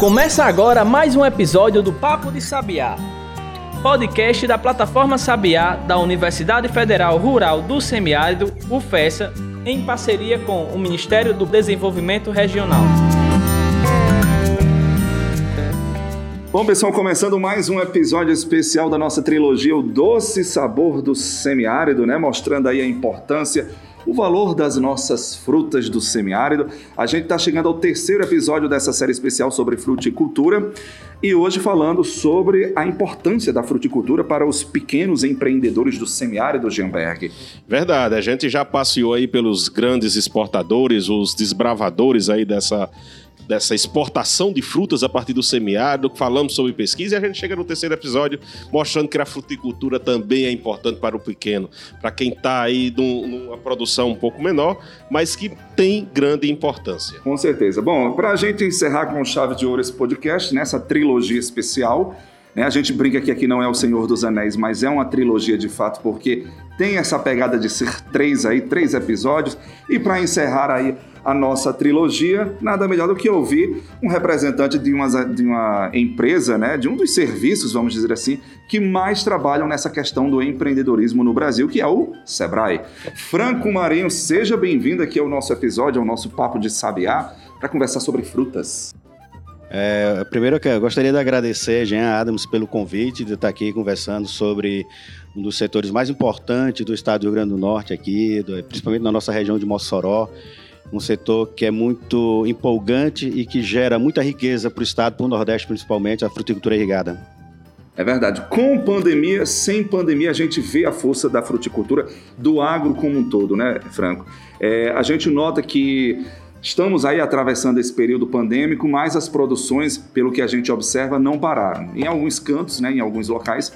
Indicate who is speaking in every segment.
Speaker 1: Começa agora mais um episódio do Papo de Sabiá, podcast da plataforma Sabiá da Universidade Federal Rural do Semiárido, UFESA, em parceria com o Ministério do Desenvolvimento Regional.
Speaker 2: Bom, pessoal, começando mais um episódio especial da nossa trilogia O Doce Sabor do Semiárido, né? Mostrando aí a importância o valor das nossas frutas do semiárido. A gente está chegando ao terceiro episódio dessa série especial sobre fruticultura e hoje falando sobre a importância da fruticultura para os pequenos empreendedores do semiárido, Gemberg.
Speaker 3: Verdade, a gente já passeou aí pelos grandes exportadores, os desbravadores aí dessa dessa exportação de frutas a partir do semiárido, falamos sobre pesquisa e a gente chega no terceiro episódio mostrando que a fruticultura também é importante para o pequeno, para quem está aí num, numa produção um pouco menor, mas que tem grande importância.
Speaker 2: Com certeza. Bom, para a gente encerrar com chave de ouro esse podcast, nessa trilogia especial, a gente brinca que aqui não é o Senhor dos Anéis, mas é uma trilogia de fato, porque tem essa pegada de ser três aí, três episódios. E para encerrar aí a nossa trilogia, nada melhor do que ouvir um representante de uma, de uma empresa, né, de um dos serviços, vamos dizer assim, que mais trabalham nessa questão do empreendedorismo no Brasil, que é o Sebrae. Franco Marinho, seja bem-vindo aqui ao nosso episódio, ao nosso Papo de Sabiá, para conversar sobre frutas.
Speaker 4: É, primeiro eu gostaria de agradecer a Jean Adams pelo convite de estar aqui conversando sobre um dos setores mais importantes do estado do Rio Grande do Norte aqui, principalmente na nossa região de Mossoró um setor que é muito empolgante e que gera muita riqueza para o estado, para o Nordeste principalmente, a fruticultura irrigada.
Speaker 2: É verdade. Com pandemia, sem pandemia, a gente vê a força da fruticultura, do agro como um todo, né, Franco? É, a gente nota que estamos aí atravessando esse período pandêmico, mas as produções, pelo que a gente observa, não pararam. Em alguns cantos, né, em alguns locais,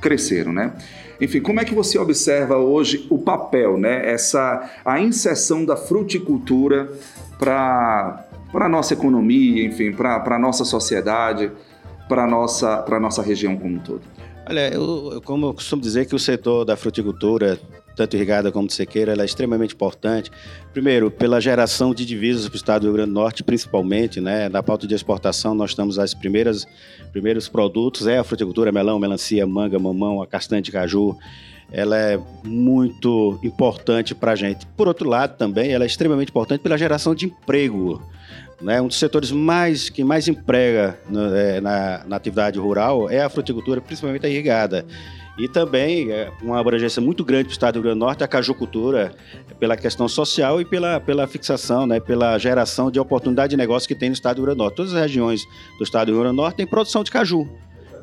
Speaker 2: cresceram, né? Enfim, como é que você observa hoje o papel, né, essa a inserção da fruticultura para para a nossa economia, enfim, para a nossa sociedade, para a nossa, nossa região como um todo?
Speaker 4: Olha, eu, como eu costumo dizer que o setor da fruticultura tanto irrigada como de sequeira, ela é extremamente importante. Primeiro, pela geração de divisas para o estado do Rio Grande do Norte, principalmente, né? Na pauta de exportação, nós estamos as primeiras primeiros produtos, é a fruticultura, melão, melancia, manga, mamão, a castanha de caju. Ela é muito importante para a gente. Por outro lado, também, ela é extremamente importante pela geração de emprego. Né? Um dos setores mais que mais emprega no, é, na, na atividade rural é a fruticultura, principalmente a irrigada. E também é uma abrangência muito grande para o estado do Rio Grande do Norte, a cajucultura, pela questão social e pela, pela fixação, né, pela geração de oportunidade de negócio que tem no estado do Rio Grande do Norte. Todas as regiões do estado do Rio Grande do Norte têm produção de caju.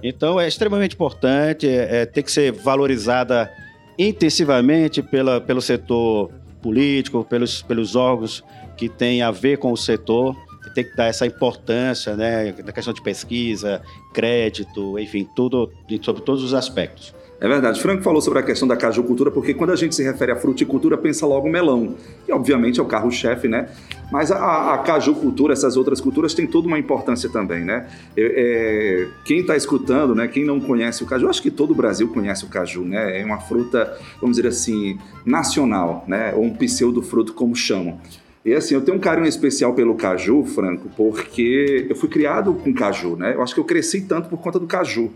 Speaker 4: Então é extremamente importante, é, é, tem que ser valorizada intensivamente pela, pelo setor político, pelos, pelos órgãos que têm a ver com o setor tem que dar essa importância, né, na questão de pesquisa, crédito, enfim, tudo sobre todos os aspectos.
Speaker 2: É verdade. Franco falou sobre a questão da cajucultura, porque quando a gente se refere à fruticultura, pensa logo melão, que obviamente é o carro-chefe, né? Mas a, a cajucultura, essas outras culturas, têm toda uma importância também, né? É, é, quem está escutando, né? Quem não conhece o caju, acho que todo o Brasil conhece o caju, né? É uma fruta, vamos dizer assim, nacional, né? Ou um pseudo-fruto, como chamam. E assim, eu tenho um carinho especial pelo caju, Franco, porque eu fui criado com caju, né? Eu acho que eu cresci tanto por conta do caju.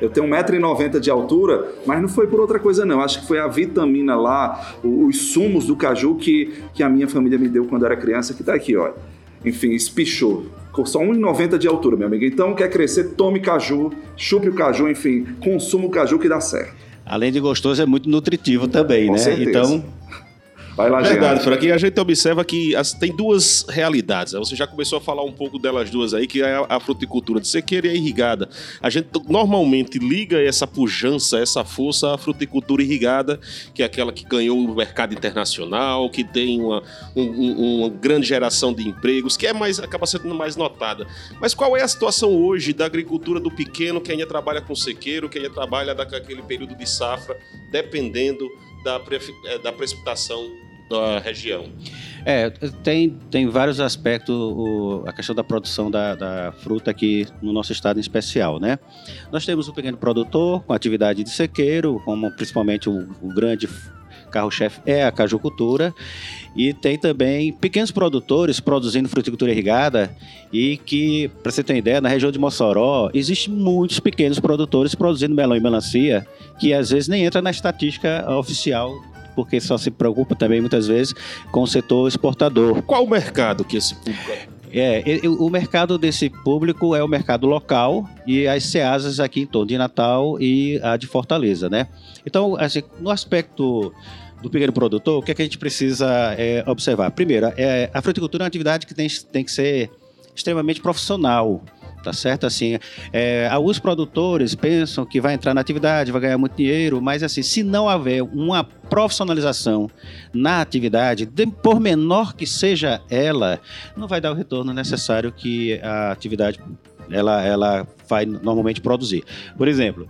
Speaker 2: Eu tenho 1,90m de altura, mas não foi por outra coisa, não. Acho que foi a vitamina lá, os sumos do caju que, que a minha família me deu quando eu era criança, que tá aqui, ó. Enfim, espichou. Ficou só 1,90 de altura, meu amigo. Então, quer crescer, tome caju, chupe o caju, enfim, consuma o caju que dá certo.
Speaker 4: Além de gostoso, é muito nutritivo também,
Speaker 2: Com
Speaker 4: né?
Speaker 2: Certeza.
Speaker 4: Então,
Speaker 3: Vai lá, Verdade, Fran. Aqui a gente observa que as, tem duas realidades. Né? Você já começou a falar um pouco delas duas aí, que é a, a fruticultura de sequeira e a irrigada. A gente normalmente liga essa pujança, essa força à fruticultura irrigada, que é aquela que ganhou o mercado internacional, que tem uma, um, uma grande geração de empregos, que é mais acaba sendo mais notada. Mas qual é a situação hoje da agricultura do pequeno que ainda trabalha com sequeiro, que ainda trabalha daquele período de safra, dependendo da, é, da precipitação da região?
Speaker 4: É, tem, tem vários aspectos o, a questão da produção da, da, fruta aqui no nosso estado em especial, né? Nós temos o pequeno produtor com atividade de sequeiro, como principalmente o, o grande carro-chefe é a cajucultura. E tem também pequenos produtores produzindo fruticultura irrigada e que, para você ter ideia, na região de Mossoró, existem muitos pequenos produtores produzindo melão e melancia que às vezes nem entra na estatística oficial porque só se preocupa também muitas vezes com o setor exportador.
Speaker 3: Qual o mercado que esse público
Speaker 4: é, o mercado desse público é o mercado local e as ceasas aqui em torno de Natal e a de Fortaleza, né? Então, assim, no aspecto do pequeno produtor, o que, é que a gente precisa é, observar? Primeiro, é, a fruticultura é uma atividade que tem, tem que ser extremamente profissional tá certo? Assim, é, alguns produtores pensam que vai entrar na atividade, vai ganhar muito dinheiro, mas assim, se não houver uma profissionalização na atividade, por menor que seja ela, não vai dar o retorno necessário que a atividade ela, ela vai normalmente produzir. Por exemplo,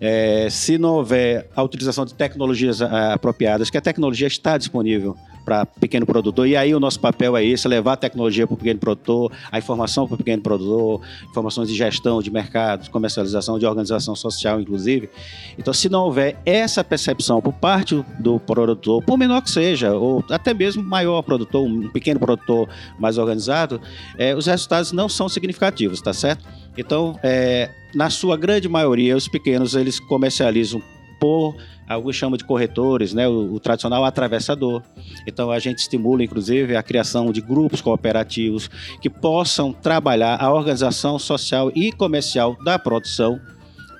Speaker 4: é, se não houver a utilização de tecnologias a, apropriadas, que a tecnologia está disponível para pequeno produtor. E aí o nosso papel é esse, levar a tecnologia para o pequeno produtor, a informação para o pequeno produtor, informações de gestão, de mercado, comercialização, de organização social, inclusive. Então, se não houver essa percepção por parte do produtor, por menor que seja, ou até mesmo maior produtor, um pequeno produtor mais organizado, é, os resultados não são significativos, tá certo? Então, é, na sua grande maioria, os pequenos eles comercializam por alguns chamam de corretores, né, o, o, tradicional atravessador. Então a gente estimula, inclusive, a criação de grupos cooperativos que possam trabalhar a organização social e comercial da produção.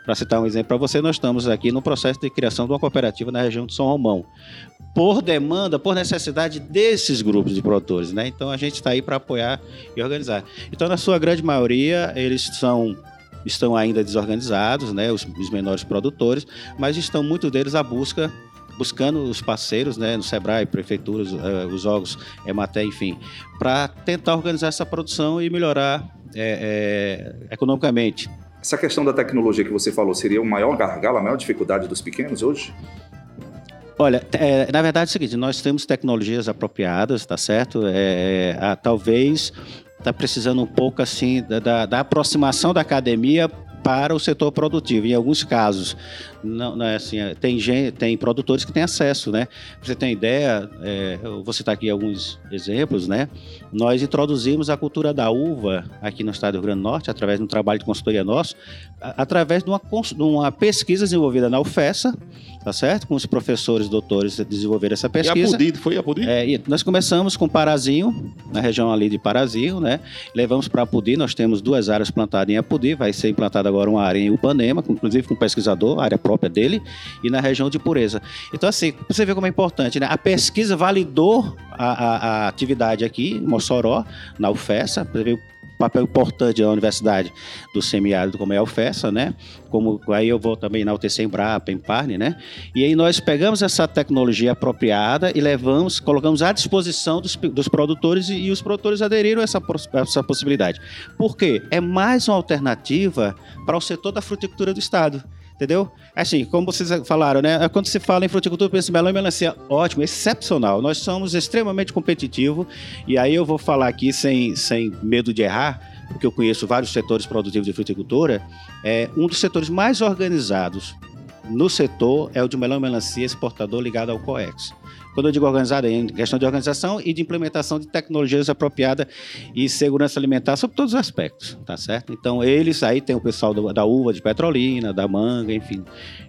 Speaker 4: Para citar um exemplo para você, nós estamos aqui no processo de criação de uma cooperativa na região de São Romão, por demanda, por necessidade desses grupos de produtores, né? Então a gente está aí para apoiar e organizar. Então, na sua grande maioria, eles são estão ainda desorganizados, né, os, os menores produtores, mas estão muitos deles à busca buscando os parceiros, né, no Sebrae, prefeituras, uh, os órgãos, Ematé, enfim, para tentar organizar essa produção e melhorar é, é, economicamente.
Speaker 2: Essa questão da tecnologia que você falou seria o maior gargalo, a maior dificuldade dos pequenos hoje?
Speaker 4: Olha, é, na verdade é o seguinte, nós temos tecnologias apropriadas, tá certo? É, a, talvez está precisando um pouco assim da, da, aproximação da academia para o setor produtivo. Em alguns casos, não, não é assim, tem, gente, tem produtores que têm acesso, né? Pra você ter ideia, é, eu vou aqui alguns exemplos, né? Nós introduzimos a cultura da uva aqui no estado do Rio Grande do Norte, através de um trabalho de consultoria nosso, através de uma, de uma pesquisa desenvolvida na UFESA, tá certo? Com os professores, doutores desenvolveram essa pesquisa. E a
Speaker 3: Pudim, foi a Pudim?
Speaker 4: É, nós começamos com Parazinho, na região ali de Parazinho, né? Levamos para Apudi, nós temos duas áreas plantadas em Apudi, vai ser implantada agora uma área em Upanema, inclusive com um pesquisador, área própria dele, e na região de Pureza. Então, assim, você vê como é importante, né? A pesquisa validou a, a, a atividade aqui, em Mossoró, na UFESA, papel importante da universidade do semiárido, como é a UFESA, né? Como aí eu vou também na UTC Embrapa, Emparne, né? E aí nós pegamos essa tecnologia apropriada e levamos, colocamos à disposição dos, dos produtores e, e, os produtores aderiram a essa, essa possibilidade. Por quê? É mais uma alternativa para o setor da fruticultura do estado. Entendeu? Assim, como vocês falaram, né? Quando se fala em fruticultura, pensa melão e melancia. Ótimo, excepcional. Nós somos extremamente competitivos. E aí eu vou falar aqui sem, sem medo de errar, porque eu conheço vários setores produtivos de fruticultura. É, um dos setores mais organizados no setor é o de melão e melancia exportador ligado ao COEX. Quando eu digo organizada, é em questão de organização e de implementação de tecnologias apropriadas e segurança alimentar sobre todos os aspectos, tá certo? Então, eles aí tem o pessoal da uva de petrolina, da manga, enfim.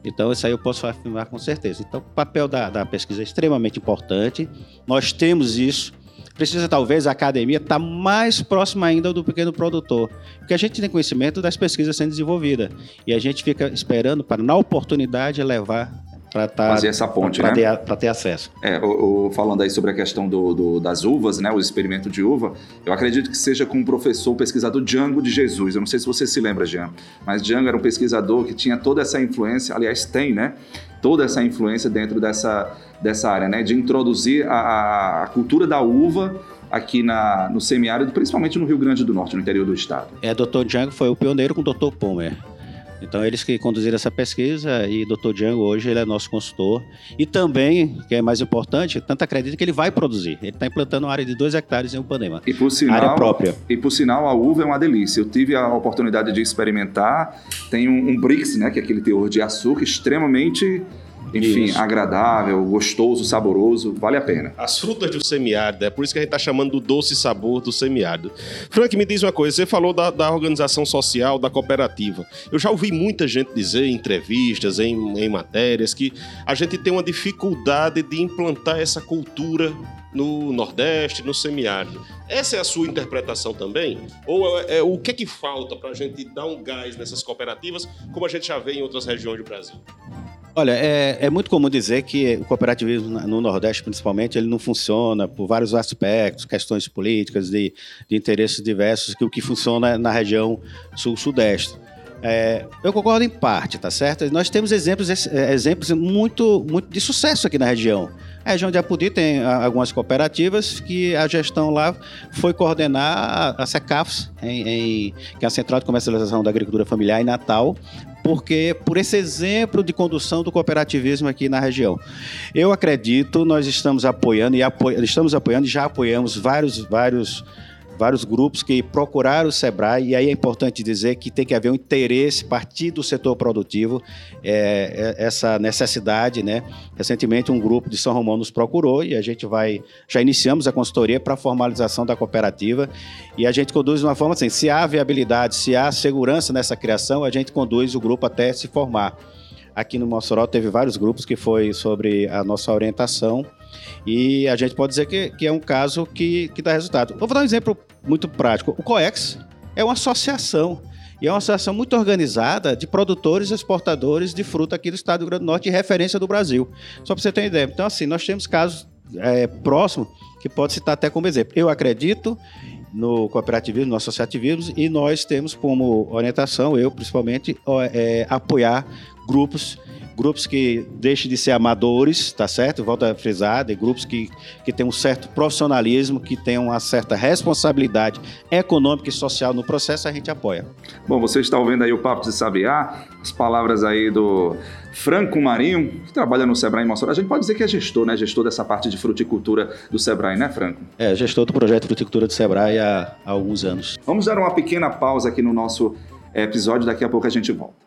Speaker 4: Então, isso aí eu posso afirmar com certeza. Então, o papel da, da pesquisa é extremamente importante. Nós temos isso precisa talvez a academia estar tá mais próxima ainda do pequeno produtor, porque a gente tem conhecimento das pesquisas sendo desenvolvidas e a gente fica esperando para na oportunidade levar
Speaker 2: para tá, fazer essa ponte,
Speaker 4: pra né? Para ter acesso.
Speaker 2: É, o, o, falando aí sobre a questão do, do, das uvas, né? O experimento de uva, eu acredito que seja com o professor, o pesquisador Django de Jesus. Eu não sei se você se lembra, Jean, mas Django era um pesquisador que tinha toda essa influência, aliás, tem, né? Toda essa influência dentro dessa, dessa área, né? De introduzir a, a cultura da uva aqui na, no semiárido, principalmente no Rio Grande do Norte, no interior do estado.
Speaker 4: É, Dr. Django foi o pioneiro com o Dr. Palmer. Então, eles que conduziram essa pesquisa e Dr. Django hoje ele é nosso consultor. E também, que é mais importante, tanto acredita que ele vai produzir. Ele está implantando uma área de 2 hectares em Upanema.
Speaker 2: E por sinal, área própria. E por sinal, a uva é uma delícia. Eu tive a oportunidade de experimentar. Tem um, um Brix, né, que é aquele teor de açúcar extremamente enfim, Isso. agradável, gostoso, saboroso, vale a pena.
Speaker 3: As frutas do semiárido, é por isso que a gente está chamando do doce sabor do semiárido. Frank, me diz uma coisa, você falou da, da, organização social, da cooperativa. Eu já ouvi muita gente dizer em entrevistas, em, em matérias, que a gente tem uma dificuldade de implantar essa cultura no Nordeste, no semiárido. Essa é a sua interpretação também? Ou é, é o que é que falta para a gente dar um gás nessas cooperativas, como a gente já vê em outras regiões do Brasil?
Speaker 4: Olha, é, é, muito comum dizer que o cooperativismo no Nordeste, principalmente, ele não funciona por vários aspectos, questões políticas, de, de interesses diversos, que o que funciona na região Sul-Sudeste. É, eu concordo em parte, tá certo? Nós temos exemplos, é, exemplos muito, muito de sucesso aqui na região. A região de Apudi tem algumas cooperativas que a gestão lá foi coordenar a, Secafs, em, em, que é a Central de Comercialização da Agricultura Familiar em Natal, porque por esse exemplo de condução do cooperativismo aqui na região. Eu acredito, nós estamos apoiando e apo estamos apoiando já apoiamos vários vários vários grupos que procuraram o SEBRAE, e aí é importante dizer que tem que haver um interesse partir do setor produtivo, é, é, essa necessidade, né? Recentemente um grupo de São Romão nos procurou e a gente vai, já iniciamos a consultoria para a formalização da cooperativa e a gente conduz de uma forma assim, se há viabilidade, se há segurança nessa criação, a gente conduz o grupo até se formar. Aqui no Mossoró teve vários grupos que foi sobre a nossa orientação e a gente pode dizer que, que é um caso que, que dá resultado. Vou dar um exemplo muito prático. O COEX é uma associação. E é uma associação muito organizada de produtores e exportadores de fruta aqui do estado do Rio Grande do Norte referência do Brasil. Só para você ter uma ideia. Então, assim, nós temos casos é, próximos que pode citar até como exemplo. Eu acredito no cooperativismo, no associativismo, e nós temos como orientação, eu principalmente, é, apoiar grupos grupos que deixem de ser amadores, tá certo? Volto a frisar, de grupos que, que têm um certo profissionalismo, que têm uma certa responsabilidade econômica e social no processo, a gente apoia.
Speaker 2: Bom, você está ouvindo aí o Papo de Sabiá, as palavras aí do Franco Marinho, que trabalha no Sebrae em Mossoró. A gente pode dizer que é gestor, né? Gestor dessa parte de fruticultura do Sebrae, né, Franco?
Speaker 4: É, gestor do projeto Fruticultura do Sebrae há, há alguns anos.
Speaker 2: Vamos dar uma pequena pausa aqui no nosso episódio, daqui a pouco a gente volta.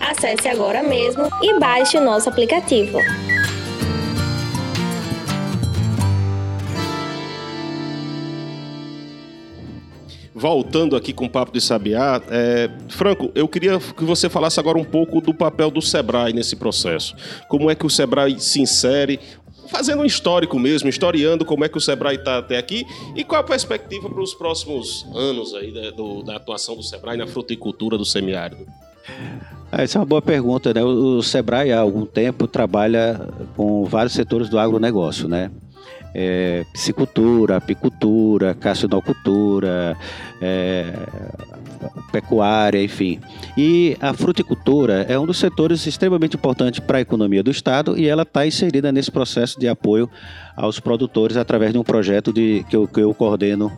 Speaker 5: Acesse agora mesmo e baixe o nosso aplicativo.
Speaker 3: voltando aqui com o Papo de Sabiá, é, Franco, eu queria que você falasse agora um pouco do papel do Sebrae nesse processo. Como é que o Sebrae se insere, fazendo um histórico mesmo, historiando como é que o Sebrae está até aqui e qual a perspectiva para os próximos anos aí da, do, da atuação do Sebrae na fruticultura do semiárido?
Speaker 4: Ah, essa é uma boa pergunta, né? O Sebrae há algum tempo trabalha com vários setores do agronegócio, né? É, piscicultura, apicultura, cassinocultura, é, pecuária, enfim. E a fruticultura é um dos setores extremamente importantes para a economia do Estado e ela está inserida nesse processo de apoio aos produtores através de um projeto de, que, eu, que eu coordeno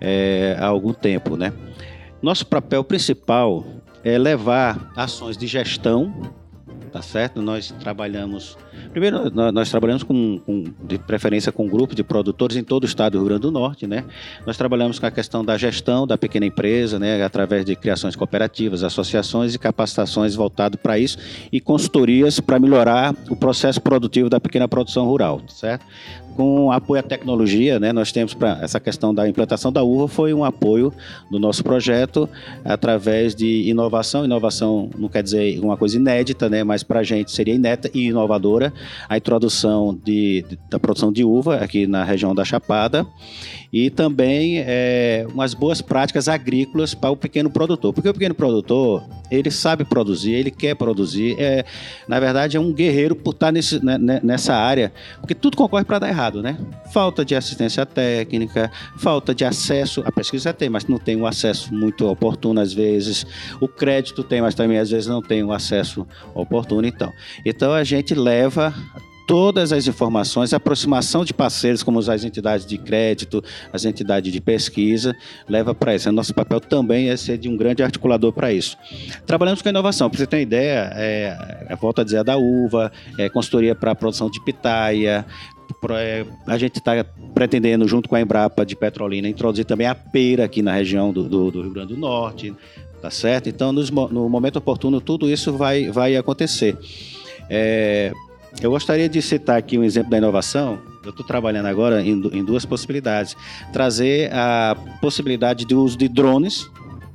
Speaker 4: é, há algum tempo, né? Nosso papel principal é levar ações de gestão, tá certo? Nós trabalhamos Primeiro, nós trabalhamos com, com, de preferência com um grupo de produtores em todo o estado do Rio Grande do Norte, né? Nós trabalhamos com a questão da gestão da pequena empresa, né? Através de criações cooperativas, associações e capacitações voltado para isso e consultorias para melhorar o processo produtivo da pequena produção rural, certo? Com apoio à tecnologia, né? Nós temos para essa questão da implantação da uva foi um apoio do nosso projeto através de inovação. Inovação não quer dizer uma coisa inédita, né? Mas para a gente seria inédita e inovadora a introdução de, de, da produção de uva aqui na região da Chapada e também é, umas boas práticas agrícolas para o pequeno produtor. Porque o pequeno produtor, ele sabe produzir, ele quer produzir. É, na verdade, é um guerreiro por estar nesse, né, né nessa área, porque tudo concorre para dar errado, né? Falta de assistência técnica, falta de acesso. A pesquisa tem, mas não tem um acesso muito oportuno às vezes. O crédito tem, mas também às vezes não tem um acesso oportuno. Então, então a gente leva todas as informações, aproximação de parceiros, como as entidades de crédito, as entidades de pesquisa, leva para isso. Nosso papel também é ser de um grande articulador para isso. Trabalhamos com inovação, para você ter uma ideia, é, volto a dizer, a da uva, é, consultoria para a produção de pitaia, é, a gente está pretendendo, junto com a Embrapa de Petrolina, introduzir também a pera aqui na região do, do, do Rio Grande do Norte, tá certo? Então, nos, no momento oportuno, tudo isso vai, vai acontecer. É, eu gostaria de citar aqui um exemplo da inovação. Eu estou trabalhando agora em, em, duas possibilidades. Trazer a possibilidade de uso de drones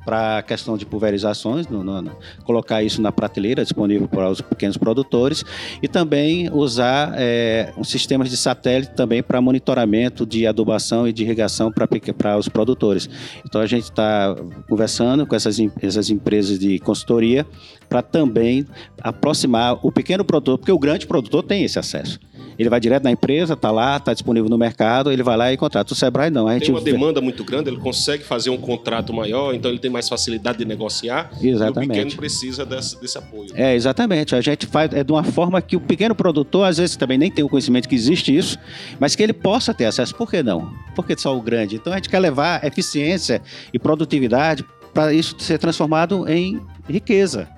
Speaker 4: para a questão de pulverizações, no, no, colocar isso na prateleira disponível para os pequenos produtores e também usar é, sistemas de satélite também para monitoramento de adubação e de irrigação para os produtores. Então a gente está conversando com essas, essas empresas de consultoria para também aproximar o pequeno produtor, porque o grande produtor tem esse acesso. Ele vai direto na empresa, está lá, está disponível no mercado, ele vai lá e contrata. O Sebrae não. A gente...
Speaker 3: Tem uma demanda muito grande, ele consegue fazer um contrato maior, então ele tem mais facilidade de negociar.
Speaker 4: Exatamente.
Speaker 3: E o pequeno precisa desse, desse apoio.
Speaker 4: É, exatamente. A gente faz é de uma forma que o pequeno produtor, às vezes, também nem tem o conhecimento que existe isso, mas que ele possa ter acesso. Por que não? Por que só o grande? Então a gente quer levar eficiência e produtividade para isso ser transformado em riqueza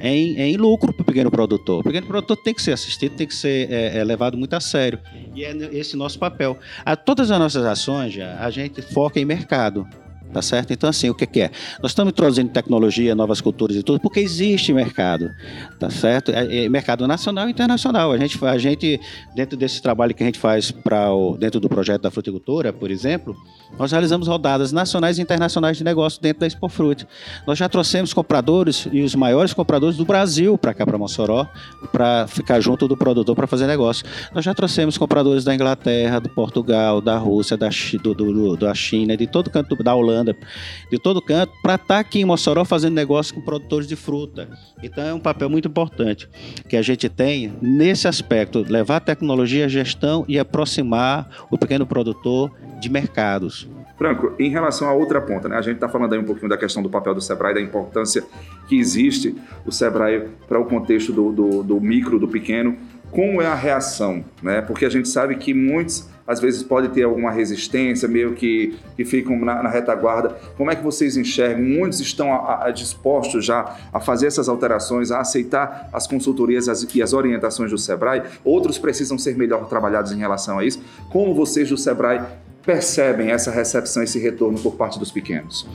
Speaker 4: em, em lucro para o pequeno produtor. O pequeno produtor tem que ser assistido, tem que ser é, é, levado muito a sério. E é esse nosso papel. A, todas as nossas ações, já, a gente foca em mercado. Tá certo? Então, assim, o que, que, é? Nós estamos introduzindo tecnologia, novas culturas e tudo, porque existe mercado. Tá certo? É, é mercado nacional e internacional. A gente, a gente, dentro desse trabalho que a gente faz para dentro do projeto da fruticultura, por exemplo, nós realizamos rodadas nacionais e internacionais de negócio dentro da Expo Fruit. Nós já trouxemos compradores e os maiores compradores do Brasil para cá, para Mossoró, para ficar junto do produtor para fazer negócio. Nós já trouxemos compradores da Inglaterra, do Portugal, da Rússia, da, do, do, da China, de todo canto da Holanda de todo canto, para estar tá aqui em Mossoró fazendo negócio com produtores de fruta. Então é um papel muito importante que a gente tem nesse aspecto, levar a tecnologia à gestão e aproximar o pequeno produtor de mercados.
Speaker 2: Franco, em relação à outra ponta, né? a gente está falando aí um pouquinho da questão do papel do Sebrae, da importância que existe o Sebrae para o contexto do, do, do micro, do pequeno. Como é a reação? Né? Porque a gente sabe que muitos às vezes pode ter alguma resistência, meio que, que ficam na, na retaguarda. Como é que vocês enxergam? Muitos estão a, a, dispostos já a fazer essas alterações, a aceitar as consultorias as, e as orientações do Sebrae, outros precisam ser melhor trabalhados em relação a isso. Como vocês do Sebrae percebem essa recepção, esse retorno por parte dos pequenos?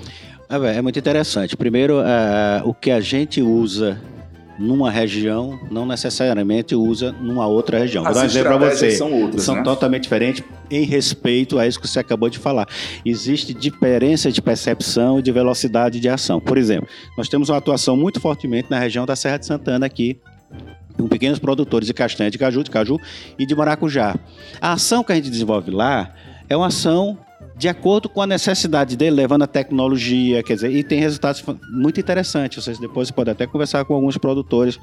Speaker 4: É muito interessante. Primeiro, uh, o que a gente usa numa região não necessariamente usa numa outra região.
Speaker 2: As Vou dar um exemplo para você. São, outras,
Speaker 4: são
Speaker 2: né?
Speaker 4: totalmente diferentes em respeito a isso que você acabou de falar. Existe diferença de percepção e de velocidade de ação. Por exemplo, nós temos uma atuação muito fortemente na região da Serra de Santana aqui, com pequenos produtores de castanha de caju, de caju e de maracujá. A ação que a gente desenvolve lá é uma ação de acordo com a necessidade dele, levando a tecnologia, quer dizer, e tem resultados muito interessantes. Vocês depois podem até conversar com alguns produtores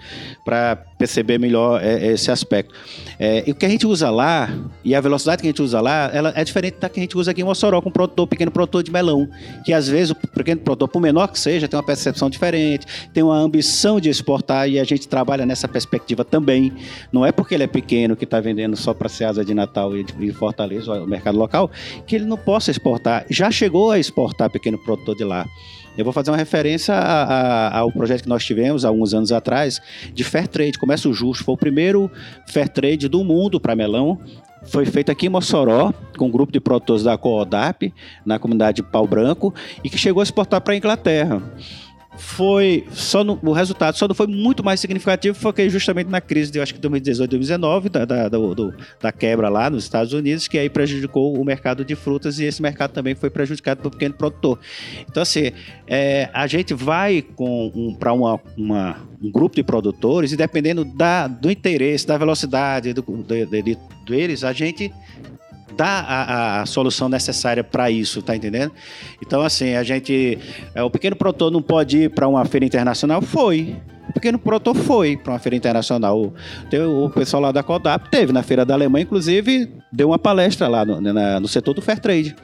Speaker 4: para perceber melhor é, esse aspecto. É, e o que a gente usa lá, e a velocidade que a gente usa lá, ela é diferente da que a gente usa aqui em Mossoró, com um produtor, pequeno produtor de melão, que às vezes o pequeno produtor, por menor que seja, tem uma percepção diferente, tem uma ambição de exportar, e a gente trabalha nessa perspectiva também. Não é porque ele é pequeno, que está vendendo só para Ceasa de Natal e Fortaleza, o mercado local, que ele não pode exportar, já chegou a exportar pequeno produtor de lá. Eu vou fazer uma referência a, a, ao projeto que nós tivemos há alguns anos atrás de Fair Trade, Comércio Justo. Foi o primeiro Fair Trade do mundo para melão. Foi feito aqui em Mossoró, com um grupo de produtores da Coodap, na comunidade de Pau Branco, e que chegou a exportar para a Inglaterra foi só no, o resultado só não foi muito mais significativo porque justamente na crise de acho que 2018 2019 da, da, da quebra lá nos Estados Unidos que aí prejudicou o mercado de frutas e esse mercado também foi prejudicado pelo pequeno produtor. Então assim é, a gente vai com um, para uma, uma, um grupo de produtores e dependendo da, do interesse da velocidade do, de, de, deles a gente dá a, a, solução necessária para isso, tá entendendo? Então, assim, a gente. É, o pequeno produtor não pode ir para uma feira internacional? Foi. Pequeno produtor foi para uma feira internacional. O, o pessoal lá da Codap teve na feira da Alemanha, inclusive, deu uma palestra lá no, na, no setor do fair trade.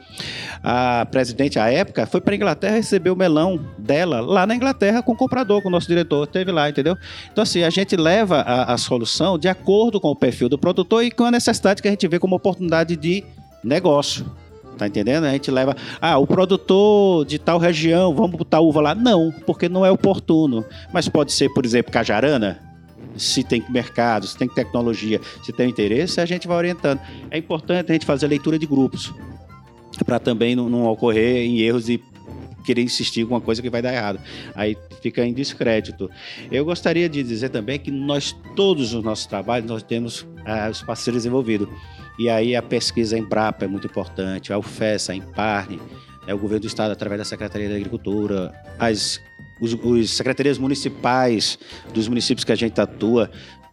Speaker 4: A presidente, à época, foi para Inglaterra receber o melão dela lá na Inglaterra com o comprador, com o nosso diretor. Teve lá, entendeu? Então, assim, a gente leva a, a solução de acordo com o perfil do produtor e com a necessidade que a gente vê como oportunidade de negócio. Tá entendendo? A gente leva, ah, o produtor de tal região, vamos botar uva lá. Não, porque não é oportuno. Mas pode ser, por exemplo, cajarana, se tem mercado, se tem tecnologia, se tem interesse, a gente vai orientando. É importante a gente fazer leitura de grupos, para também não, não, ocorrer em erros e querer insistir com uma coisa que vai dar errado. Aí fica em descrédito. Eu gostaria de dizer também que nós, todos os nossos trabalhos, nós temos ah, os parceiros envolvidos. E aí a pesquisa Embrapa é muito importante, a UFES, a Imparne, é o governo do estado através da Secretaria da Agricultura, as os, os secretarias municipais dos municípios que a gente atua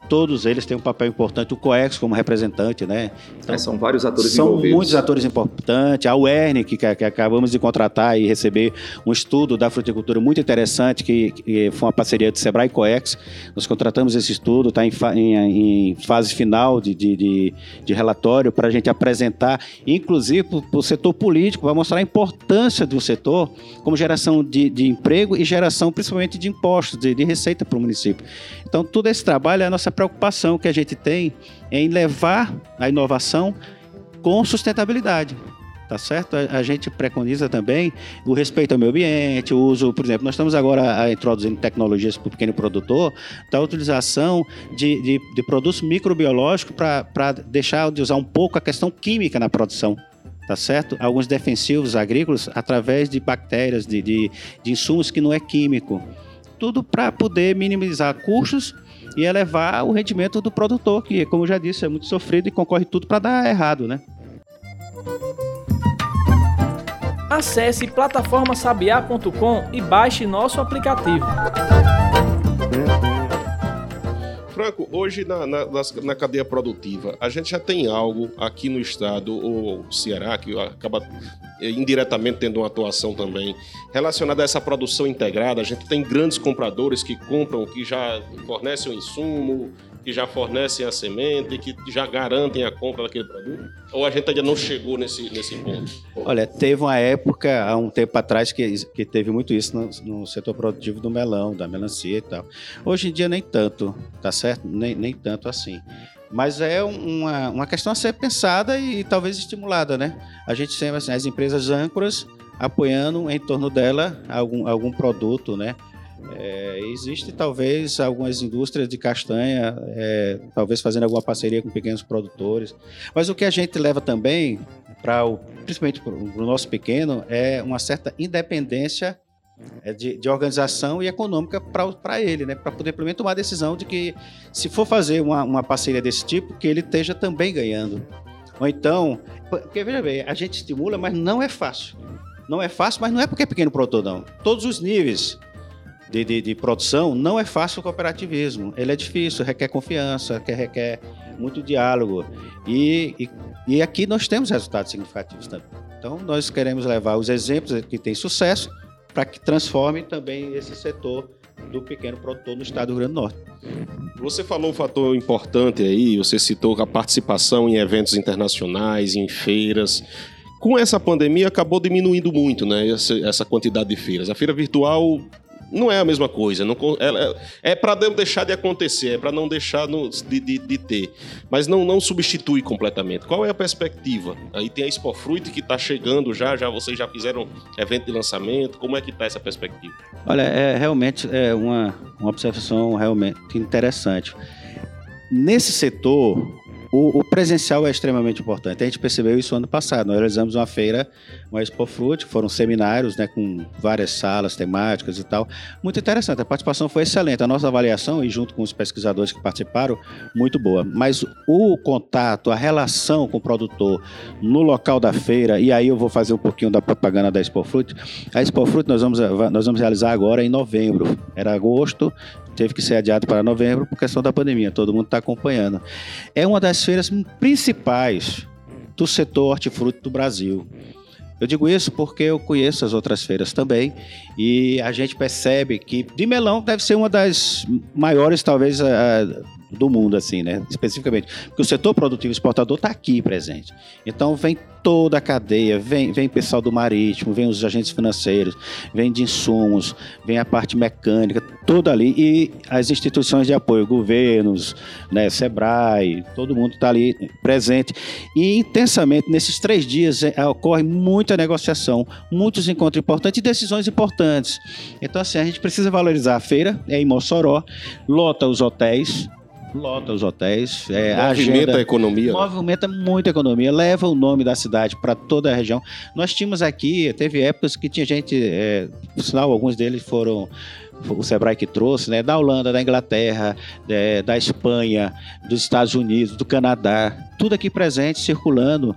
Speaker 4: todos eles têm um papel importante, o COEX como representante, né?
Speaker 2: Então, é, são vários atores
Speaker 4: são
Speaker 2: envolvidos.
Speaker 4: São muitos atores importantes. A UERN, que, que, acabamos de contratar e receber um estudo da fruticultura muito interessante, que, que foi uma parceria do Sebrae e COEX. Nós contratamos esse estudo, está em, em, em, fase final de, de, de, de relatório para a gente apresentar, inclusive para o setor político, para mostrar a importância do setor como geração de, de emprego e geração principalmente de impostos, de, de receita para o município. Então, todo esse trabalho é a nossa preocupação que a gente tem em levar a inovação com sustentabilidade. Tá certo? A, gente preconiza também o respeito ao meio ambiente, o uso, por exemplo, nós estamos agora introduzindo tecnologias para o pequeno produtor, da utilização de, de, de produtos microbiológicos para deixar de usar um pouco a questão química na produção tá certo? Alguns defensivos agrícolas através de bactérias, de, de, de insumos que não é químico. Tudo para poder minimizar custos e elevar o rendimento do produtor, que, como eu já disse, é muito sofrido e concorre tudo para dar errado, né?
Speaker 1: Acesse plataformasabiá.com e baixe nosso aplicativo.
Speaker 3: Franco, hoje na, na, na, cadeia produtiva, a gente já tem algo aqui no estado, ou Ceará, que acaba eh, indiretamente tendo uma atuação também relacionada a essa produção integrada. A gente tem grandes compradores que compram, que já fornecem o insumo, que já fornecem a semente, que já garantem a compra daquele produto? Ou a gente ainda não chegou nesse, nesse ponto?
Speaker 4: Olha, teve uma época, há um tempo atrás, que, que teve muito isso no, no setor produtivo do melão, da melancia e tal. Hoje em dia nem tanto, tá certo? Nem, nem tanto assim. Mas é uma, uma questão a ser pensada e talvez estimulada, né? A gente tem assim, as empresas âncoras apoiando em torno dela algum, algum produto, né? É, existe talvez algumas indústrias de castanha, é, talvez fazendo alguma parceria com pequenos produtores. Mas o que a gente leva também, para o, principalmente para o nosso pequeno, é uma certa independência é de, de, organização e econômica para ele, né? para poder também tomar a decisão de que, se for fazer uma, uma parceria desse tipo, que ele esteja também ganhando. Ou então, porque veja bem, a gente estimula, mas não é fácil. Não é fácil, mas não é porque é pequeno produtor, não. Todos os níveis de, de, de, produção, não é fácil o cooperativismo. Ele é difícil, requer confiança, requer, requer muito diálogo. E, e, e aqui nós temos resultados significativos também. Então, nós queremos levar os exemplos que têm sucesso para que transforme também esse setor do pequeno produtor no estado do Rio Grande do Norte.
Speaker 3: Você falou um fator importante aí, você citou a participação em eventos internacionais, em feiras. Com essa pandemia acabou diminuindo muito, né, essa, essa quantidade de feiras. A feira virtual não é a mesma coisa. Não, é, é para não deixar de acontecer, é para não deixar no, de, de, de, ter. Mas não, não substitui completamente. Qual é a perspectiva? Aí tem a Expo Fruit que está chegando já, já vocês já fizeram evento de lançamento. Como é que está essa perspectiva?
Speaker 4: Olha, é realmente é uma, uma observação realmente interessante. Nesse setor, o, o, presencial é extremamente importante. A gente percebeu isso ano passado. Nós realizamos uma feira, uma Expo Fruit, foram seminários né, com várias salas temáticas e tal. Muito interessante. A participação foi excelente. A nossa avaliação, e junto com os pesquisadores que participaram, muito boa. Mas o contato, a relação com o produtor no local da feira, e aí eu vou fazer um pouquinho da propaganda da Expo Fruit. A Expo Fruit nós vamos, nós vamos realizar agora em novembro. Era agosto, teve que ser adiado para novembro por questão da pandemia, todo mundo está acompanhando. É uma das feiras principais do setor hortifruti do Brasil. Eu digo isso porque eu conheço as outras feiras também e a gente percebe que de melão deve ser uma das maiores, talvez, do mundo, assim, né? Especificamente. Porque o setor produtivo exportador está aqui presente. Então vem toda a cadeia, vem, vem pessoal do marítimo, vem os agentes financeiros, vem de insumos, vem a parte mecânica, toda ali. E as instituições de apoio, governos, né, Sebrae, todo mundo está ali presente. E intensamente, nesses três dias, é, ocorre muita negociação, muitos encontros importantes e decisões importantes. Então, assim, a gente precisa valorizar a feira, é em Mossoró, lota os hotéis, lota os hotéis.
Speaker 3: É, movimenta agenda, a economia.
Speaker 4: Né? Movimenta muito a economia, leva o nome da cidade para toda a região. Nós tínhamos aqui, teve épocas que tinha gente, é, por sinal, alguns deles foram o Sebrae que trouxe, né, da Holanda, da Inglaterra, é, da Espanha, dos Estados Unidos, do Canadá, tudo aqui presente, circulando,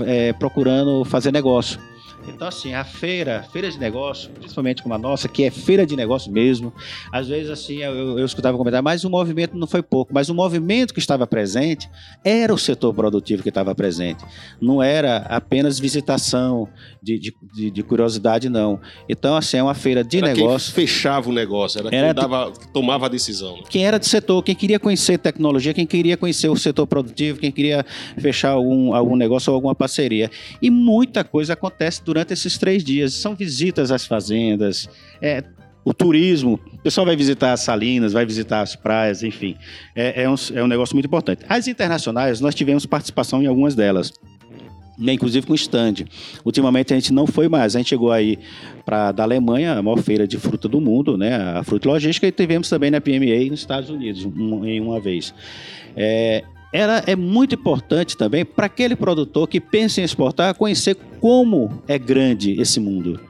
Speaker 4: é, procurando fazer negócio. Então, assim, a feira, feira de negócio, principalmente como a nossa, que é feira de negócio mesmo, às vezes, assim, eu, eu escutava comentar, mas o movimento não foi pouco, mas o movimento que estava presente era o setor produtivo que estava presente. Não era apenas visitação de, de, de, de curiosidade, não. Então, assim, é uma feira de
Speaker 3: era
Speaker 4: negócio.
Speaker 3: Quem fechava o negócio, era, era quem dava, tomava a decisão. Né?
Speaker 4: Quem era do setor, quem queria conhecer tecnologia, quem queria conhecer o setor produtivo, quem queria fechar algum, algum negócio ou alguma parceria. E muita coisa acontece durante esses três dias. São visitas às fazendas, é, o turismo, o pessoal vai visitar as salinas, vai visitar as praias, enfim. É, é, um, é um negócio muito importante. As internacionais, nós tivemos participação em algumas delas né, inclusive com stand. Ultimamente a gente não foi mais, a gente chegou aí para da Alemanha, a maior feira de fruta do mundo, né, a Fruta Logística, e tivemos também na PMA nos Estados Unidos, um, em uma vez. É, ela é muito importante também para aquele produtor que pensa em exportar, conhecer como é grande esse mundo.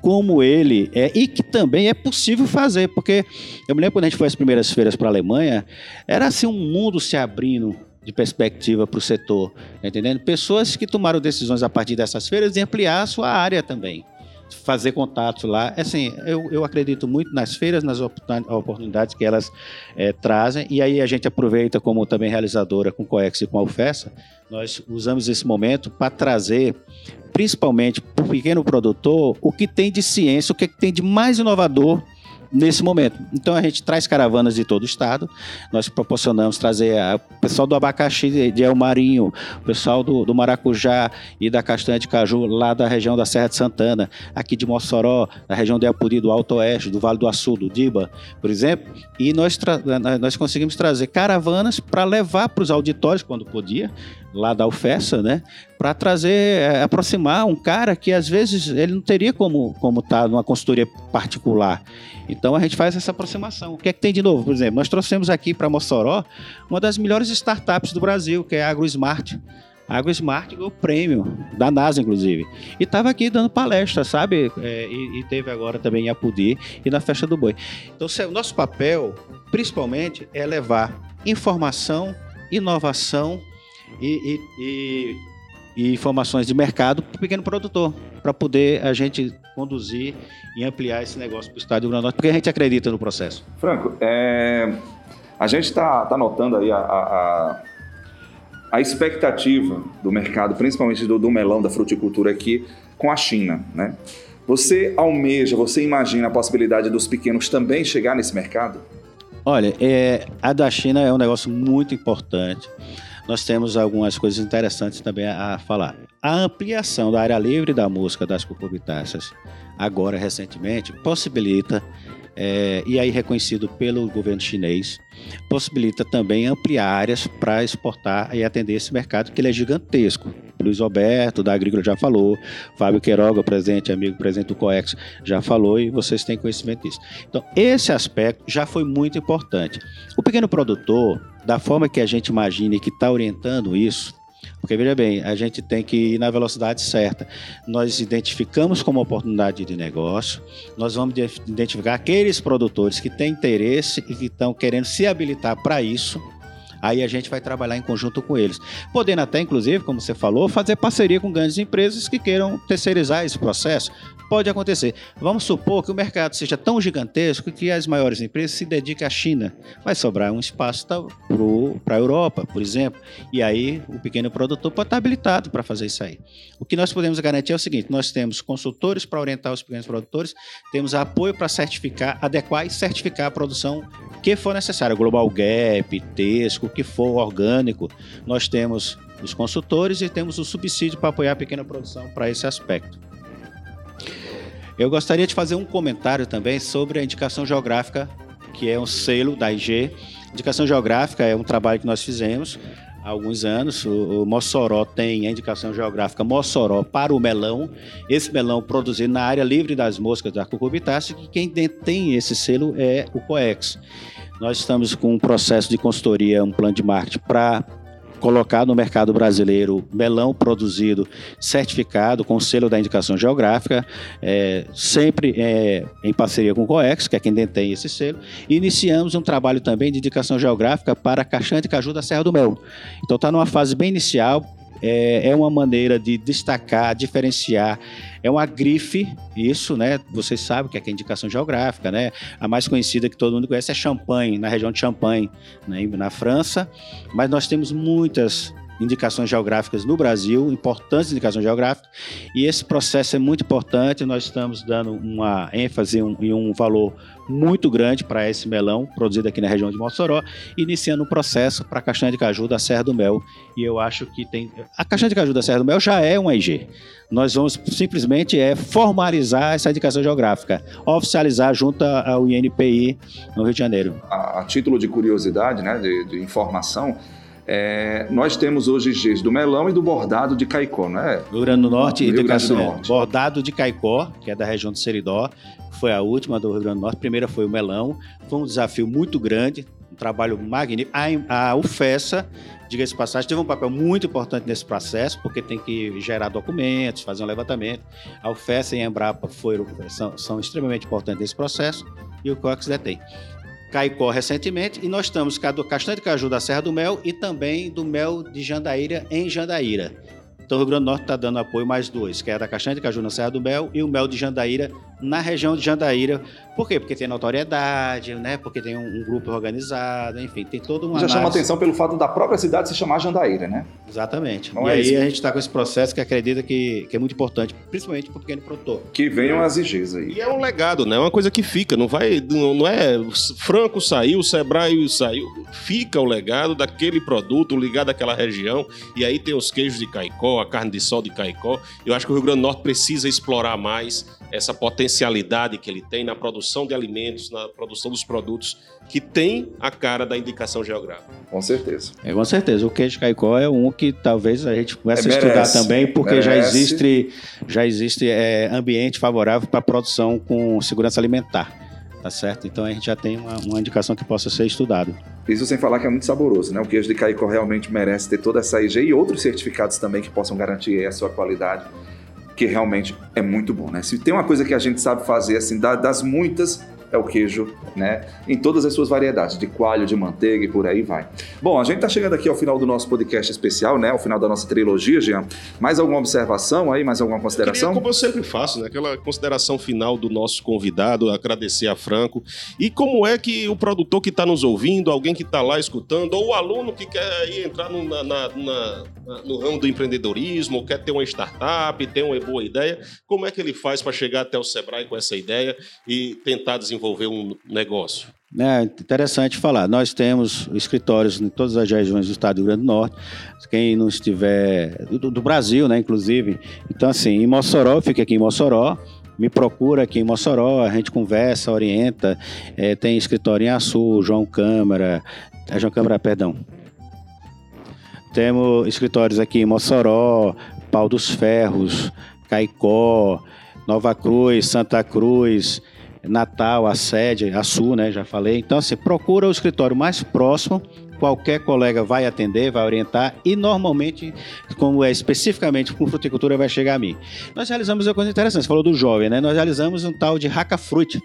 Speaker 4: Como ele é, e que também é possível fazer, porque eu me lembro quando a gente foi às primeiras feiras para a Alemanha, era assim um mundo se abrindo de perspectiva para o setor, tá entendendo? Pessoas que tomaram decisões a partir dessas feiras de ampliar a sua área também fazer contatos lá. Assim, eu, eu acredito muito nas feiras, nas oportunidades que elas é, trazem, e aí a gente aproveita como também realizadora com o COEX e com a UFESA, nós usamos esse momento para trazer, principalmente para o pequeno produtor, o que tem de ciência, o que tem de mais inovador nesse momento. Então a gente traz caravanas de todo o estado, nós proporcionamos trazer o pessoal do abacaxi de El Marinho, o pessoal do, do, maracujá e da castanha de caju lá da região da Serra de Santana, aqui de Mossoró, da região de Apuri, do Alto Oeste, do Vale do Açu, do Diba, por exemplo, e nós, nós conseguimos trazer caravanas para levar para os auditórios quando podia, lá da UFESA, né, para trazer, é, aproximar um cara que às vezes ele não teria como como estar tá numa consultoria particular. Então a gente faz essa aproximação. O que é que tem de novo? Por exemplo, nós trouxemos aqui para Mossoró uma das melhores startups do Brasil, que é a AgroSmart. A AgroSmart ganhou prêmio da NASA, inclusive. E estava aqui dando palestra, sabe? É, e, e, teve agora também em Apudi e na Festa do Boi. Então, o nosso papel, principalmente, é levar informação, inovação e, e, e informações de mercado para o pequeno produtor, para poder a gente conduzir e ampliar esse negócio para o Estado do Rio Grande do Norte, porque a gente acredita no processo.
Speaker 2: Franco, é, a gente está tá notando aí a, a, a, expectativa do mercado, principalmente do, do melão, da fruticultura aqui, com a China, né? Você almeja, você imagina a possibilidade dos pequenos também chegar nesse mercado?
Speaker 4: Olha, é, a da China é um negócio muito importante nós temos algumas coisas interessantes também a, falar. A ampliação da área livre da música das cucurbitáceas, agora recentemente, possibilita, é, e aí reconhecido pelo governo chinês, possibilita também ampliar áreas para exportar e atender esse mercado, que ele é gigantesco. Luiz Roberto, da Agrícola, já falou. Fábio Queiroga, presidente, amigo presidente do COEX, já falou e vocês têm conhecimento disso. Então, esse aspecto já foi muito importante. O pequeno produtor, da forma que a gente imagina e que está orientando isso, porque veja bem, a gente tem que ir na velocidade certa. Nós identificamos como oportunidade de negócio, nós vamos identificar aqueles produtores que têm interesse e que estão querendo se habilitar para isso Aí a gente vai trabalhar em conjunto com eles. Podendo até, inclusive, como você falou, fazer parceria com grandes empresas que queiram terceirizar esse processo. Pode acontecer. Vamos supor que o mercado seja tão gigantesco que as maiores empresas se dediquem à China. Vai sobrar um espaço para a Europa, por exemplo. E aí o pequeno produtor pode estar habilitado para fazer isso aí. O que nós podemos garantir é o seguinte: nós temos consultores para orientar os pequenos produtores, temos apoio para certificar, adequar e certificar a produção que for necessária, Global Gap, Tesco, o que for orgânico. Nós temos os consultores e temos o subsídio para apoiar a pequena produção para esse aspecto. Eu gostaria de fazer um comentário também sobre a indicação geográfica, que é um selo da IG. Indicação geográfica é um trabalho que nós fizemos há alguns anos. O, Mossoró tem a indicação geográfica Mossoró para o melão. Esse melão produzido na área livre das moscas da cucurbitácea, que quem tem esse selo é o COEX. Nós estamos com um processo de consultoria, um plano de marketing para colocar no mercado brasileiro melão produzido certificado com selo da indicação geográfica, é, sempre é, em parceria com o COEX, que é quem detém esse selo. E iniciamos um trabalho também de indicação geográfica para caixante e caju da Serra do Mel. Então está numa fase bem inicial, é, é uma maneira de destacar, diferenciar. É uma grife, isso, né? Vocês sabem que é, que é indicação geográfica, né? A mais conhecida que todo mundo conhece é Champagne, na região de Champagne, né? na França. Mas nós temos muitas indicações geográficas no Brasil, importantes indicações geográficas, e esse processo é muito importante. Nós estamos dando uma ênfase e um, um valor muito grande para esse melão produzido aqui na região de Mossoró, iniciando um processo para a castanha de caju da Serra do Mel. E eu acho que tem. A castanha de caju da Serra do Mel já é uma IG. Nós vamos simplesmente é formalizar essa indicação geográfica, oficializar junto ao INPI no Rio de Janeiro.
Speaker 2: A, a título de curiosidade, né, de, de informação, é, nós temos hoje Gs do melão e do bordado de Caicó, não é?
Speaker 4: Rio Grande do Norte e Grande do Norte. Bordado de Caicó, que é da região do Seridó, foi a última do Rio Grande do Norte. A primeira foi o melão. Foi um desafio muito grande, um trabalho magnífico. A, a UFESA, diga-se passagem, teve um papel muito importante nesse processo, porque tem que gerar documentos, fazer um levantamento. A UFESA e a Embrapa foram, são, são extremamente importantes nesse processo e o COX detém. Caicó recentemente e nós estamos com castanha de caju da Serra do Mel e também do mel de Jandaíra em Jandaíra. Então, o Rio Grande do Norte está dando apoio mais dois, que é a da castanha de caju na Serra do Mel e o mel de Jandaíra na região de Jandaíra. Por quê? Porque tem notoriedade, né? Porque tem um, um grupo organizado, enfim, tem todo uma.
Speaker 2: Já análise. chama atenção pelo fato da própria cidade se chamar Jandaíra, né?
Speaker 4: Exatamente. Não e é aí isso. a gente está com esse processo que acredita que, que é muito importante, principalmente para o pequeno produtor.
Speaker 2: Que venham as IGs aí.
Speaker 3: E é um legado, né? É uma coisa que fica, não vai. Não, não é. Franco saiu, Sebrae saiu. Fica o legado daquele produto ligado àquela região. E aí tem os queijos de Caicó, a carne de sol de Caicó. Eu acho que o Rio Grande do Norte precisa explorar mais essa potencialidade que ele tem na produção de alimentos, na produção dos produtos, que tem a cara da indicação geográfica.
Speaker 2: Com certeza.
Speaker 4: É, com certeza. O queijo caicó é um que talvez a gente comece é, a estudar também, porque merece. já existe, já existe é, ambiente favorável para a produção com segurança alimentar. Tá certo? Então a gente já tem uma, uma indicação que possa ser estudado.
Speaker 2: Isso sem falar que é muito saboroso, né? O queijo de Caicó realmente merece ter toda essa IG e outros certificados também que possam garantir a sua qualidade que realmente é muito bom, né? Se tem uma coisa que a gente sabe fazer, assim, das muitas é o queijo, né? Em todas as suas variedades, de coalho, de manteiga e por aí vai. Bom, a gente está chegando aqui ao final do nosso podcast especial, né? Ao final da nossa trilogia, Jean. Mais alguma observação aí? Mais alguma consideração?
Speaker 3: Queria, como eu sempre faço, né? Aquela consideração final do nosso convidado, agradecer a Franco. E como é que o produtor que está nos ouvindo, alguém que está lá escutando, ou o aluno que quer entrar no, na, na, na, no ramo do empreendedorismo, quer ter uma startup, ter uma boa ideia, como é que ele faz para chegar até o Sebrae com essa ideia e tentar desenvolver desenvolver um negócio?
Speaker 4: É interessante falar. Nós temos escritórios em todas as regiões do estado do Rio Grande do Norte. Quem não estiver. do, do Brasil, né, inclusive. Então, assim, em Mossoró, fica aqui em Mossoró me procura aqui em Mossoró, a gente conversa, orienta. É, tem escritório em Açu, João Câmara, é João Câmara, perdão. Temos escritórios aqui em Mossoró, Pau dos Ferros, Caicó, Nova Cruz, Santa Cruz, Natal, a sede, a Sul, né? Já falei. Então, assim, procura o escritório mais próximo. Qualquer colega vai atender, vai orientar e normalmente, como é especificamente com fruticultura, vai chegar a mim. Nós realizamos uma coisa interessante. Você falou do jovem, né? Nós realizamos um tal de Hack Fruit.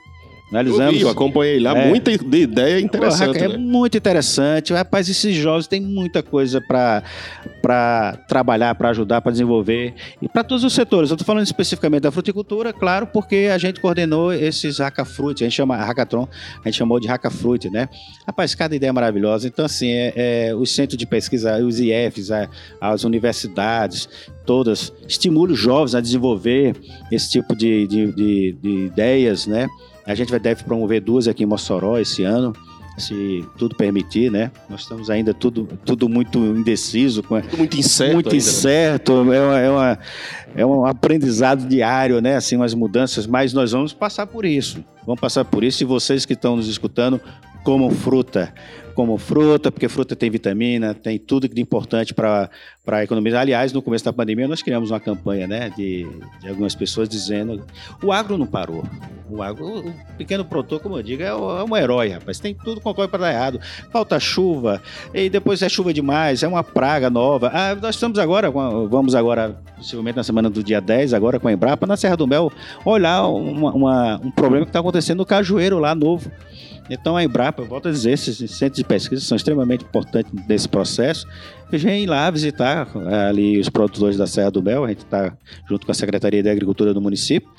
Speaker 3: Analisamos. Eu, vi, eu acompanhei lá, é, muita ideia interessante.
Speaker 4: É né? muito interessante. Rapaz, esses jovens têm muita coisa para trabalhar, para ajudar, para desenvolver. E para todos os setores. Eu estou falando especificamente da fruticultura, claro, porque a gente coordenou esses Hackafruit, a gente chama Hackathon, a gente chamou de Hackafruit, né? Rapaz, cada ideia é maravilhosa. Então, assim, é, é os centros de pesquisa, os IFs, a, as universidades, todas, estimulam os jovens a desenvolver esse tipo de, de, de, de ideias, né? A gente vai, deve promover duas aqui em Mossoró esse ano, se tudo permitir, né? Nós estamos ainda tudo, tudo muito indeciso.
Speaker 3: Tudo muito incerto.
Speaker 4: Muito ainda, né? incerto. Né? É, uma, é, uma, é um aprendizado diário, né? Assim, umas mudanças, mas nós vamos passar por isso. Vamos passar por isso e vocês que estão nos escutando, como fruta como fruta, porque fruta tem vitamina, tem tudo de importante para a economia. Aliás, no começo da pandemia, nós criamos uma campanha né, de, de algumas pessoas dizendo: o agro não parou. O, agro, o pequeno produtor, como eu digo, é, é um herói, rapaz. Tem tudo concorre para dar errado. Falta chuva, e depois é chuva demais, é uma praga nova. Ah, nós estamos agora, vamos agora, possivelmente na semana do dia 10, agora com a Embrapa, na Serra do Mel, olhar uma, uma, um problema que está acontecendo no Cajueiro lá novo. Então a Embrapa, eu volto a dizer, esses centros de pesquisa são extremamente importantes nesse processo. Vem lá visitar eh, ali os produtores da Serra do Mel, a gente está junto com a Secretaria de Agricultura do município,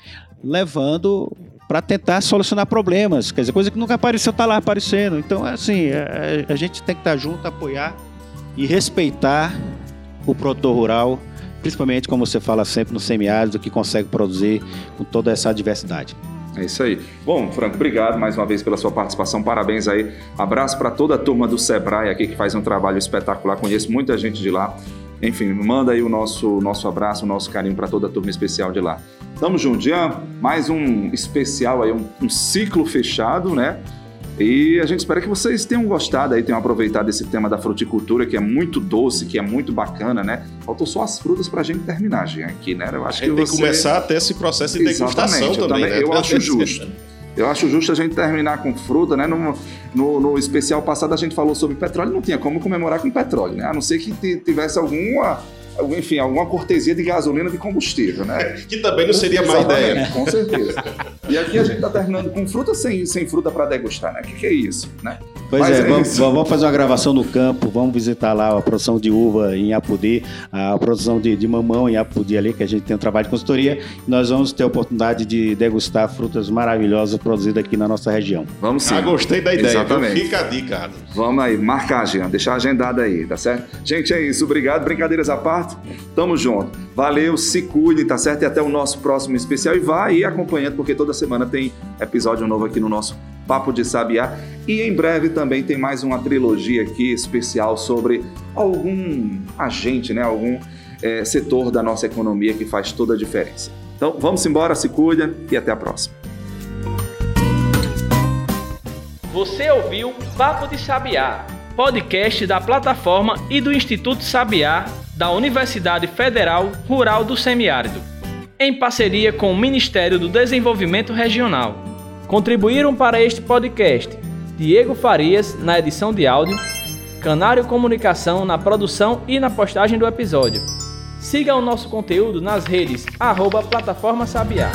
Speaker 4: levando para tentar solucionar problemas, quer dizer, coisa que nunca apareceu, está lá aparecendo. Então, assim, a, eh, a gente tem que estar tá junto, apoiar e respeitar o produtor rural, principalmente, como você fala sempre, no semiárido, que consegue produzir com toda essa diversidade.
Speaker 2: É isso aí. Bom, Franco, obrigado mais uma vez pela sua participação. Parabéns aí. Abraço para toda a turma do Sebrae aqui que faz um trabalho espetacular. Conheço muita gente de lá. Enfim, manda aí o nosso, nosso abraço, o nosso carinho para toda a turma especial de lá. Tamo junto, Jean. Mais um especial aí, um, um ciclo fechado, né? E a gente espera que vocês tenham gostado aí, tenham aproveitado esse tema da fruticultura, que é muito doce, que é muito bacana, né? Faltou só as frutas para a gente terminar, gente, aqui, né?
Speaker 3: Eu acho que tem que começar até esse processo de degustação
Speaker 2: eu
Speaker 3: também,
Speaker 2: né? Eu acho justo. Eu acho justo a gente terminar com fruta, né? No, no, no, especial passado a gente falou sobre petróleo, não tinha como comemorar com petróleo, né? A não ser que tivesse alguma enfim, alguma cortesia de gasolina de combustível, né?
Speaker 3: que também não seria má ideia.
Speaker 2: Com certeza. E aqui a gente está terminando com fruta sem, sem fruta para degustar, né? O que, que, é isso, né?
Speaker 4: Pois Mas é, é vamos, vamos, fazer uma gravação no campo, vamos visitar lá a produção de uva em Apudi, a produção de, de mamão em Apudi ali, que a gente tem um trabalho de consultoria. Nós vamos ter a oportunidade de degustar frutas maravilhosas produzidas aqui na nossa região.
Speaker 2: Vamos sim. Ah,
Speaker 3: gostei da ideia. Exatamente. Fica a dica.
Speaker 2: Vamos aí, marcar, Jean, deixar agendado aí, tá certo? Gente, é isso. Obrigado. Brincadeiras à parte. Tamo junto. Valeu, se cuide, tá certo? E até o nosso próximo especial. E vá aí acompanhando, porque toda semana tem episódio novo aqui no nosso Papo de Sabiá. E em breve também tem mais uma trilogia aqui especial sobre algum agente, né? Algum é, setor da nossa economia que faz toda a diferença. Então vamos embora, se cuida e até a próxima.
Speaker 1: Você ouviu Papo de Sabiá, podcast da plataforma e do Instituto Sabiá da Universidade Federal Rural do Semiárido, em parceria com o Ministério do Desenvolvimento Regional. Contribuíram para este podcast Diego Farias na edição de áudio, Canário Comunicação na produção e na postagem do episódio. Siga o nosso conteúdo nas redes arroba Plataforma Sabiá.